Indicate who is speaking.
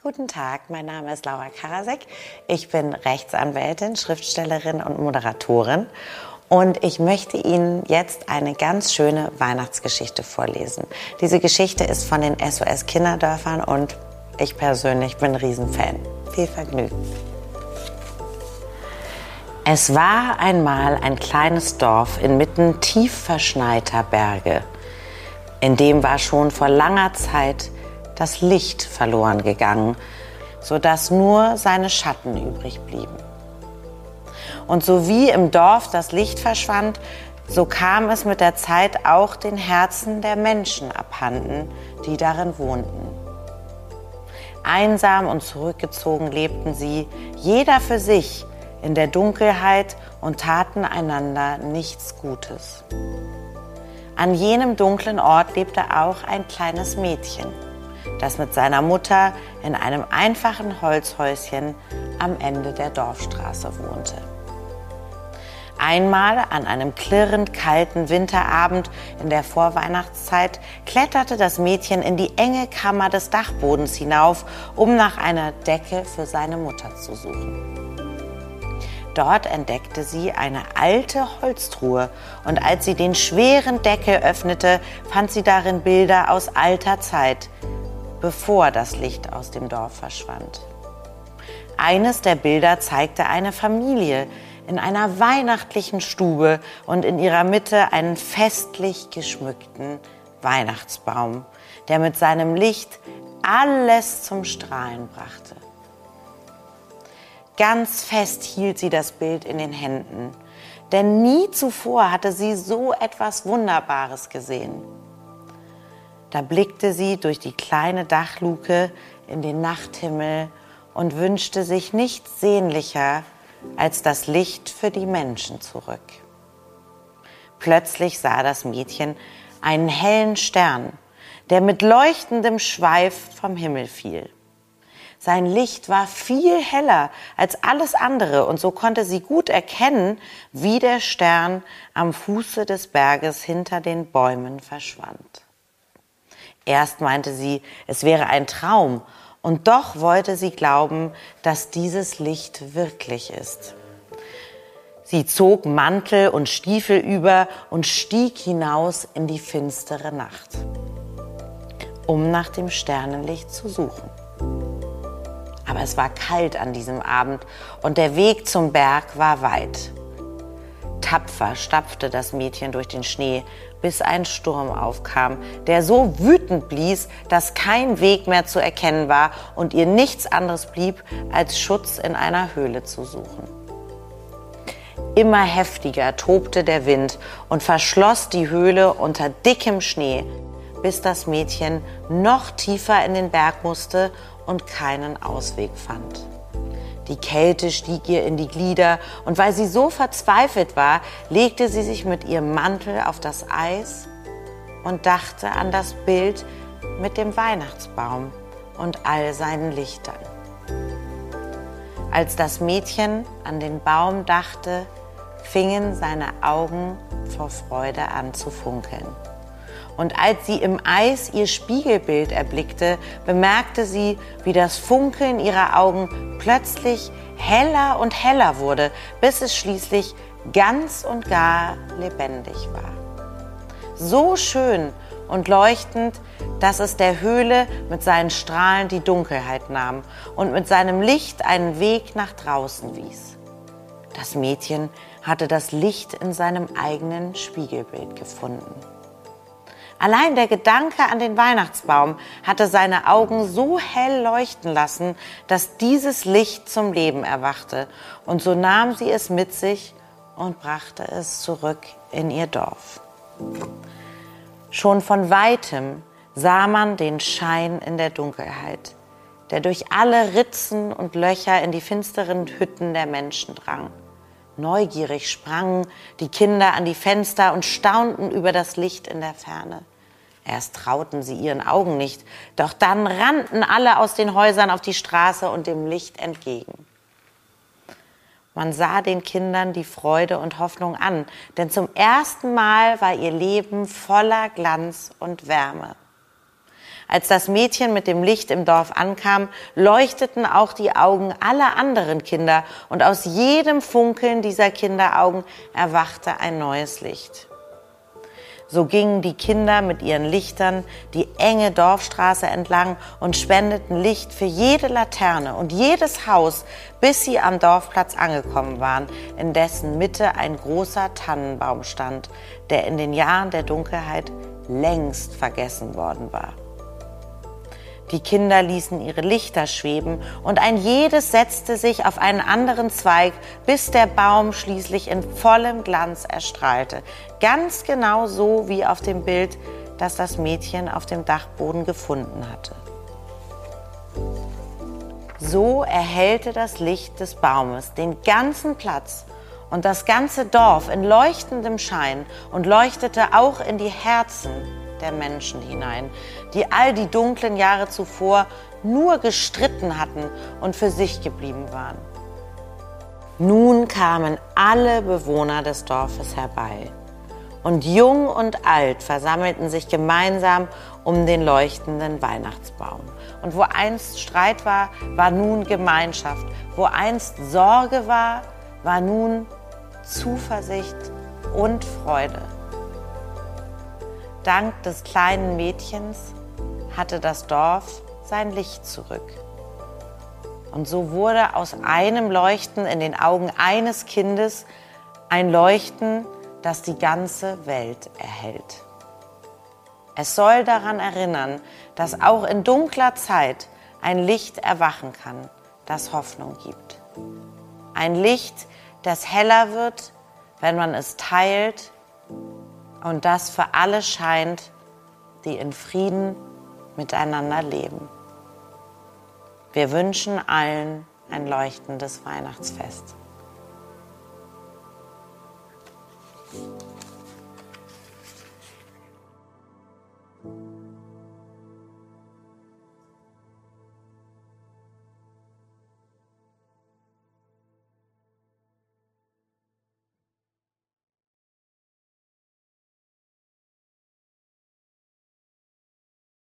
Speaker 1: Guten Tag, mein Name ist Laura Karasek. Ich bin Rechtsanwältin, Schriftstellerin und Moderatorin. Und ich möchte Ihnen jetzt eine ganz schöne Weihnachtsgeschichte vorlesen. Diese Geschichte ist von den SOS Kinderdörfern und ich persönlich bin Riesenfan. Viel Vergnügen. Es war einmal ein kleines Dorf inmitten tief verschneiter Berge. In dem war schon vor langer Zeit das Licht verloren gegangen, sodass nur seine Schatten übrig blieben. Und so wie im Dorf das Licht verschwand, so kam es mit der Zeit auch den Herzen der Menschen abhanden, die darin wohnten. Einsam und zurückgezogen lebten sie, jeder für sich, in der Dunkelheit und taten einander nichts Gutes. An jenem dunklen Ort lebte auch ein kleines Mädchen das mit seiner Mutter in einem einfachen Holzhäuschen am Ende der Dorfstraße wohnte. Einmal an einem klirrend kalten Winterabend in der Vorweihnachtszeit kletterte das Mädchen in die enge Kammer des Dachbodens hinauf, um nach einer Decke für seine Mutter zu suchen. Dort entdeckte sie eine alte Holztruhe und als sie den schweren Deckel öffnete, fand sie darin Bilder aus alter Zeit, bevor das Licht aus dem Dorf verschwand. Eines der Bilder zeigte eine Familie in einer weihnachtlichen Stube und in ihrer Mitte einen festlich geschmückten Weihnachtsbaum, der mit seinem Licht alles zum Strahlen brachte. Ganz fest hielt sie das Bild in den Händen, denn nie zuvor hatte sie so etwas Wunderbares gesehen. Da blickte sie durch die kleine Dachluke in den Nachthimmel und wünschte sich nichts sehnlicher als das Licht für die Menschen zurück. Plötzlich sah das Mädchen einen hellen Stern, der mit leuchtendem Schweif vom Himmel fiel. Sein Licht war viel heller als alles andere und so konnte sie gut erkennen, wie der Stern am Fuße des Berges hinter den Bäumen verschwand. Erst meinte sie, es wäre ein Traum, und doch wollte sie glauben, dass dieses Licht wirklich ist. Sie zog Mantel und Stiefel über und stieg hinaus in die finstere Nacht, um nach dem Sternenlicht zu suchen. Aber es war kalt an diesem Abend und der Weg zum Berg war weit. Tapfer stapfte das Mädchen durch den Schnee, bis ein Sturm aufkam, der so wütend blies, dass kein Weg mehr zu erkennen war und ihr nichts anderes blieb, als Schutz in einer Höhle zu suchen. Immer heftiger tobte der Wind und verschloss die Höhle unter dickem Schnee, bis das Mädchen noch tiefer in den Berg musste und keinen Ausweg fand. Die Kälte stieg ihr in die Glieder und weil sie so verzweifelt war, legte sie sich mit ihrem Mantel auf das Eis und dachte an das Bild mit dem Weihnachtsbaum und all seinen Lichtern. Als das Mädchen an den Baum dachte, fingen seine Augen vor Freude an zu funkeln. Und als sie im Eis ihr Spiegelbild erblickte, bemerkte sie, wie das Funkeln ihrer Augen plötzlich heller und heller wurde, bis es schließlich ganz und gar lebendig war. So schön und leuchtend, dass es der Höhle mit seinen Strahlen die Dunkelheit nahm und mit seinem Licht einen Weg nach draußen wies. Das Mädchen hatte das Licht in seinem eigenen Spiegelbild gefunden. Allein der Gedanke an den Weihnachtsbaum hatte seine Augen so hell leuchten lassen, dass dieses Licht zum Leben erwachte. Und so nahm sie es mit sich und brachte es zurück in ihr Dorf. Schon von weitem sah man den Schein in der Dunkelheit, der durch alle Ritzen und Löcher in die finsteren Hütten der Menschen drang. Neugierig sprangen die Kinder an die Fenster und staunten über das Licht in der Ferne. Erst trauten sie ihren Augen nicht, doch dann rannten alle aus den Häusern auf die Straße und dem Licht entgegen. Man sah den Kindern die Freude und Hoffnung an, denn zum ersten Mal war ihr Leben voller Glanz und Wärme. Als das Mädchen mit dem Licht im Dorf ankam, leuchteten auch die Augen aller anderen Kinder und aus jedem Funkeln dieser Kinderaugen erwachte ein neues Licht. So gingen die Kinder mit ihren Lichtern die enge Dorfstraße entlang und spendeten Licht für jede Laterne und jedes Haus, bis sie am Dorfplatz angekommen waren, in dessen Mitte ein großer Tannenbaum stand, der in den Jahren der Dunkelheit längst vergessen worden war. Die Kinder ließen ihre Lichter schweben und ein jedes setzte sich auf einen anderen Zweig, bis der Baum schließlich in vollem Glanz erstrahlte. Ganz genau so wie auf dem Bild, das das Mädchen auf dem Dachboden gefunden hatte. So erhellte das Licht des Baumes den ganzen Platz und das ganze Dorf in leuchtendem Schein und leuchtete auch in die Herzen der Menschen hinein, die all die dunklen Jahre zuvor nur gestritten hatten und für sich geblieben waren. Nun kamen alle Bewohner des Dorfes herbei. Und jung und alt versammelten sich gemeinsam um den leuchtenden Weihnachtsbaum. Und wo einst Streit war, war nun Gemeinschaft. Wo einst Sorge war, war nun Zuversicht und Freude. Dank des kleinen Mädchens hatte das Dorf sein Licht zurück. Und so wurde aus einem Leuchten in den Augen eines Kindes ein Leuchten, das die ganze Welt erhält. Es soll daran erinnern, dass auch in dunkler Zeit ein Licht erwachen kann, das Hoffnung gibt. Ein Licht, das heller wird, wenn man es teilt und das für alle scheint, die in Frieden miteinander leben. Wir wünschen allen ein leuchtendes Weihnachtsfest.